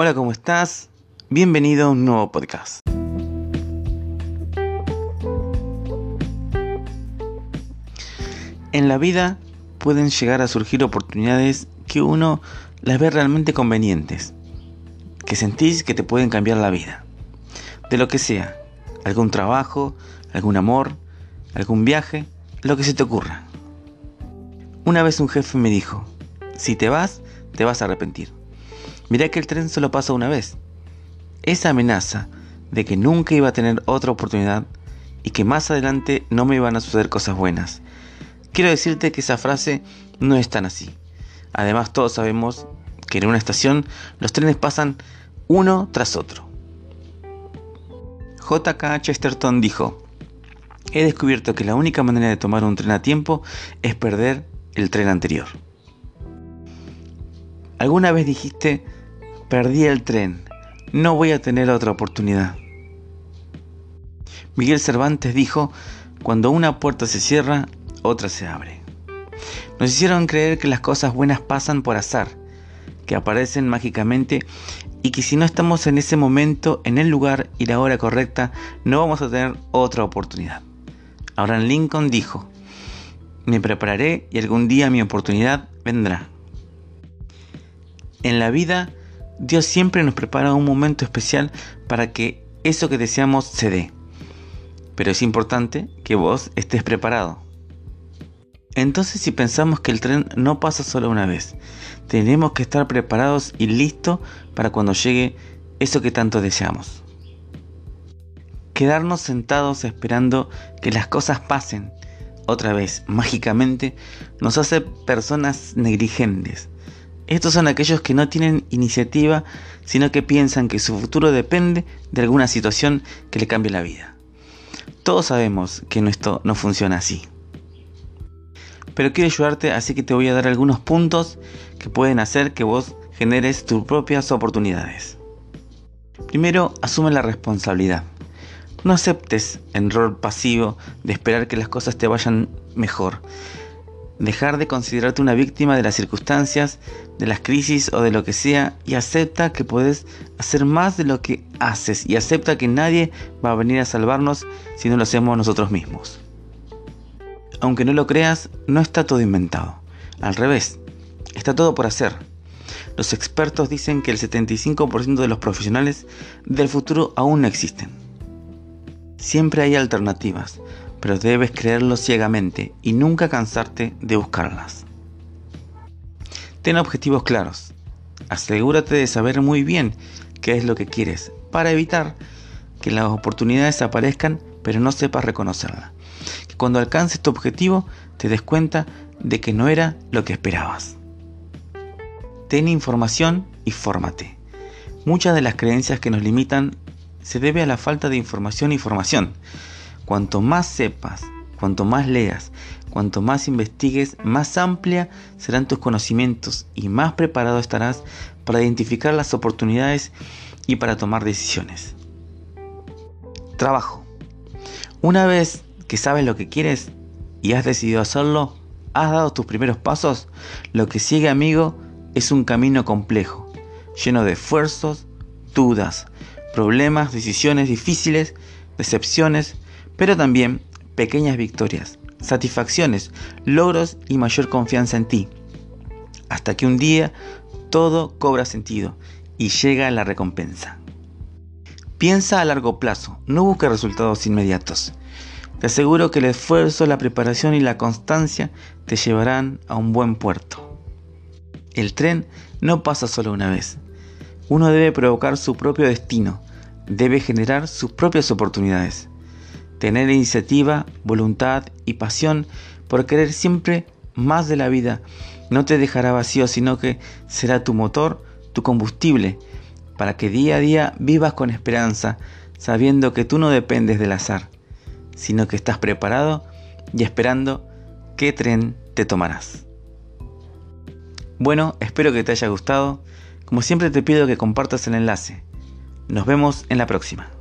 Hola, ¿cómo estás? Bienvenido a un nuevo podcast. En la vida pueden llegar a surgir oportunidades que uno las ve realmente convenientes, que sentís que te pueden cambiar la vida, de lo que sea, algún trabajo, algún amor, algún viaje, lo que se te ocurra. Una vez un jefe me dijo, si te vas, te vas a arrepentir. Mirá que el tren solo pasa una vez. Esa amenaza de que nunca iba a tener otra oportunidad y que más adelante no me iban a suceder cosas buenas. Quiero decirte que esa frase no es tan así. Además todos sabemos que en una estación los trenes pasan uno tras otro. J.K. Chesterton dijo, he descubierto que la única manera de tomar un tren a tiempo es perder el tren anterior. ¿Alguna vez dijiste, perdí el tren, no voy a tener otra oportunidad? Miguel Cervantes dijo, cuando una puerta se cierra, otra se abre. Nos hicieron creer que las cosas buenas pasan por azar, que aparecen mágicamente y que si no estamos en ese momento, en el lugar y la hora correcta, no vamos a tener otra oportunidad. Abraham Lincoln dijo, me prepararé y algún día mi oportunidad vendrá. En la vida, Dios siempre nos prepara un momento especial para que eso que deseamos se dé. Pero es importante que vos estés preparado. Entonces si pensamos que el tren no pasa solo una vez, tenemos que estar preparados y listos para cuando llegue eso que tanto deseamos. Quedarnos sentados esperando que las cosas pasen otra vez mágicamente nos hace personas negligentes, estos son aquellos que no tienen iniciativa, sino que piensan que su futuro depende de alguna situación que le cambie la vida. Todos sabemos que esto no funciona así. Pero quiero ayudarte, así que te voy a dar algunos puntos que pueden hacer que vos generes tus propias oportunidades. Primero, asume la responsabilidad. No aceptes el rol pasivo de esperar que las cosas te vayan mejor dejar de considerarte una víctima de las circunstancias, de las crisis o de lo que sea y acepta que puedes hacer más de lo que haces y acepta que nadie va a venir a salvarnos si no lo hacemos nosotros mismos. Aunque no lo creas, no está todo inventado. Al revés, está todo por hacer. Los expertos dicen que el 75% de los profesionales del futuro aún no existen. Siempre hay alternativas, pero debes creerlo ciegamente y nunca cansarte de buscarlas. Ten objetivos claros. Asegúrate de saber muy bien qué es lo que quieres para evitar que las oportunidades aparezcan pero no sepas reconocerla. Que cuando alcances tu objetivo te des cuenta de que no era lo que esperabas. Ten información y fórmate. Muchas de las creencias que nos limitan se debe a la falta de información y formación. Cuanto más sepas, cuanto más leas, cuanto más investigues, más amplia serán tus conocimientos y más preparado estarás para identificar las oportunidades y para tomar decisiones. Trabajo. Una vez que sabes lo que quieres y has decidido hacerlo, has dado tus primeros pasos, lo que sigue amigo es un camino complejo, lleno de esfuerzos, dudas, problemas, decisiones difíciles, decepciones, pero también pequeñas victorias, satisfacciones, logros y mayor confianza en ti. Hasta que un día todo cobra sentido y llega la recompensa. Piensa a largo plazo, no busques resultados inmediatos. Te aseguro que el esfuerzo, la preparación y la constancia te llevarán a un buen puerto. El tren no pasa solo una vez. Uno debe provocar su propio destino, debe generar sus propias oportunidades tener iniciativa, voluntad y pasión por querer siempre más de la vida no te dejará vacío, sino que será tu motor, tu combustible, para que día a día vivas con esperanza, sabiendo que tú no dependes del azar, sino que estás preparado y esperando qué tren te tomarás. Bueno, espero que te haya gustado. Como siempre te pido que compartas el enlace. Nos vemos en la próxima.